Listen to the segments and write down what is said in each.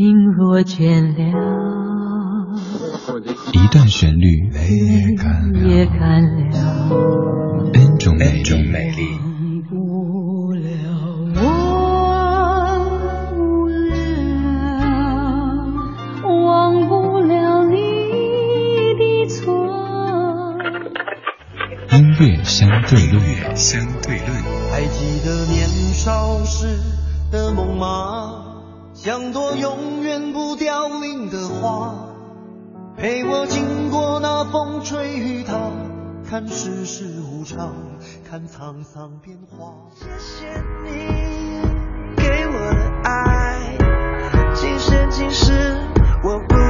心若倦了，一段旋律，也干了，N 种美丽。相对论，相对论。还记得年少时的梦吗？像朵永远不凋零的花，陪我经过那风吹雨打，看世事无常，看沧桑变化。谢谢你给我的爱，今生今世我不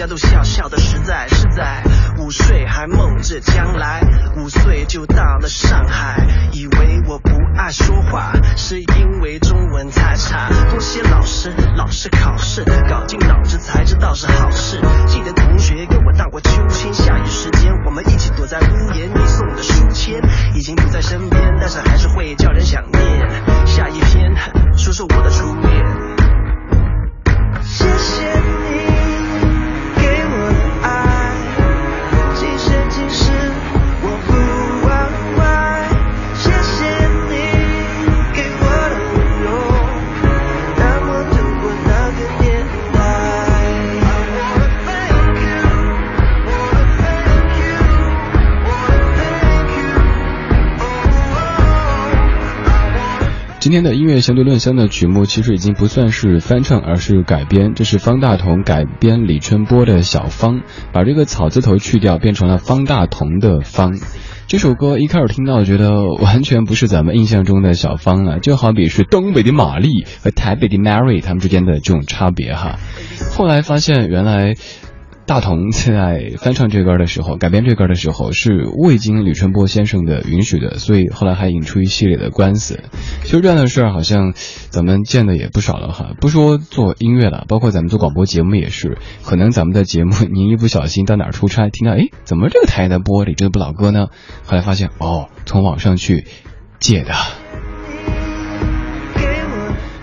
家都笑笑的实在是在午睡还梦着将来，五岁就到了上海，以为我不爱说话，是因为中文太差，多谢老师，老师考试搞尽脑子才知道是好事，记得同学给我荡过秋千，下雨时间我们一起躲在屋檐，你送的书签已经不在身边，但是还是会叫人想念，下一篇说说我的初恋，谢谢。今天的音乐相对论香的曲目其实已经不算是翻唱，而是改编。这是方大同改编李春波的《小芳》，把这个草字头去掉，变成了方大同的“方”。这首歌一开始听到，觉得完全不是咱们印象中的小芳了，就好比是东北的玛丽和台北的 Mary 他们之间的这种差别哈。后来发现，原来。大同在翻唱这歌的时候，改编这歌的时候是未经吕春波先生的允许的，所以后来还引出一系列的官司。其实这样的事儿好像咱们见的也不少了哈。不说做音乐了，包括咱们做广播节目也是，可能咱们的节目您一不小心到哪儿出差，听到哎，怎么这个台在播李这部老歌呢？后来发现哦，从网上去借的。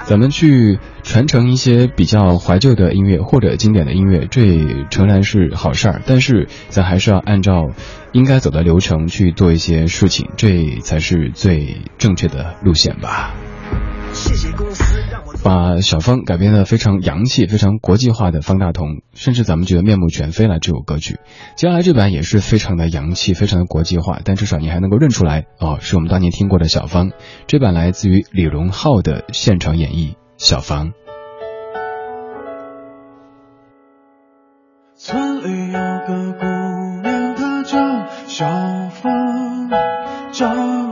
咱们去传承一些比较怀旧的音乐或者经典的音乐，这诚然是好事儿，但是咱还是要按照应该走的流程去做一些事情，这才是最正确的路线吧。谢谢公司。把小芳改编的非常洋气、非常国际化的方大同，甚至咱们觉得面目全非了。这首歌曲，接下来这版也是非常的洋气、非常的国际化，但至少你还能够认出来哦，是我们当年听过的小芳。这版来自于李荣浩的现场演绎《小芳》。村里有个姑娘，她叫小芳，长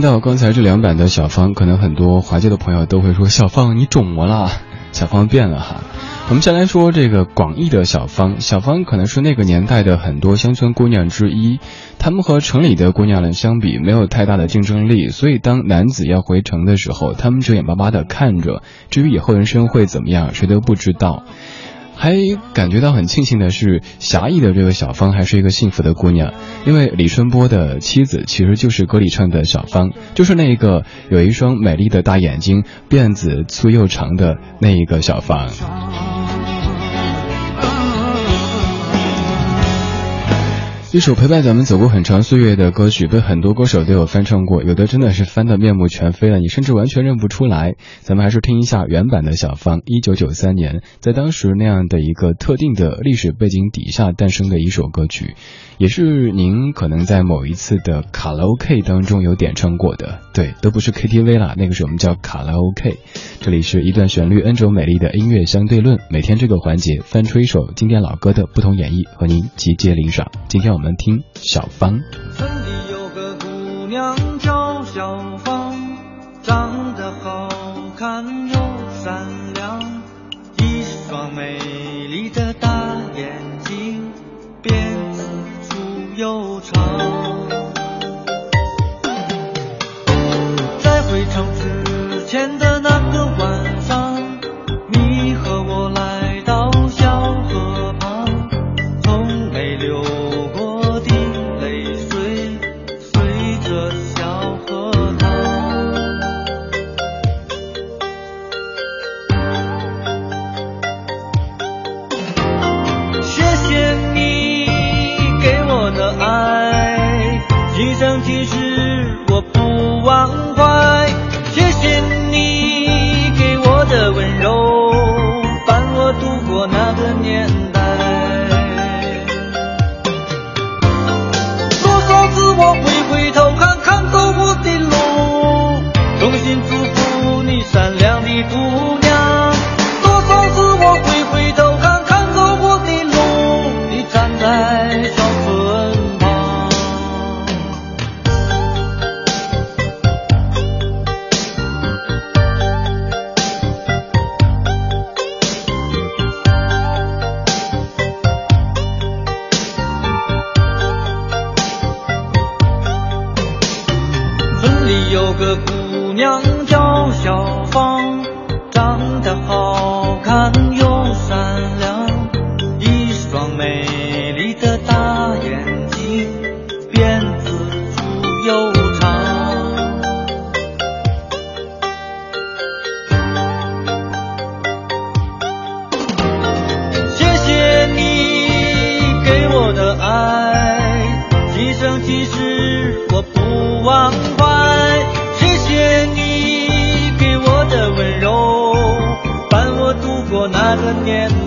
到刚才这两版的小芳，可能很多华界的朋友都会说：“小芳你肿么了？小芳变了哈。”我们先来说这个广义的小芳，小芳可能是那个年代的很多乡村姑娘之一，她们和城里的姑娘们相比，没有太大的竞争力，所以当男子要回城的时候，她们就眼巴巴的看着，至于以后人生会怎么样，谁都不知道。还感觉到很庆幸的是，狭义的这个小芳还是一个幸福的姑娘，因为李春波的妻子其实就是歌里唱的小芳，就是那一个有一双美丽的大眼睛、辫子粗又长的那一个小芳。一首陪伴咱们走过很长岁月的歌曲，被很多歌手都有翻唱过，有的真的是翻得面目全非了，你甚至完全认不出来。咱们还是听一下原版的小芳，一九九三年，在当时那样的一个特定的历史背景底下诞生的一首歌曲。也是您可能在某一次的卡拉 OK 当中有点唱过的，对，都不是 KTV 啦，那个是我们叫卡拉 OK。这里是一段旋律 N 种美丽的音乐相对论，每天这个环节翻出一首经典老歌的不同演绎，和您集结领赏。今天我们们听小芳。村里有个姑娘叫小芳，长得好看又善良，一双美丽的大眼睛，辫子粗。又长，在回城之前的今生今村里有个姑娘叫小芳，长得好看又善良，一双美丽的大眼睛，辫子粗又长。谢谢你给我的爱，今生今世我不忘怀那个年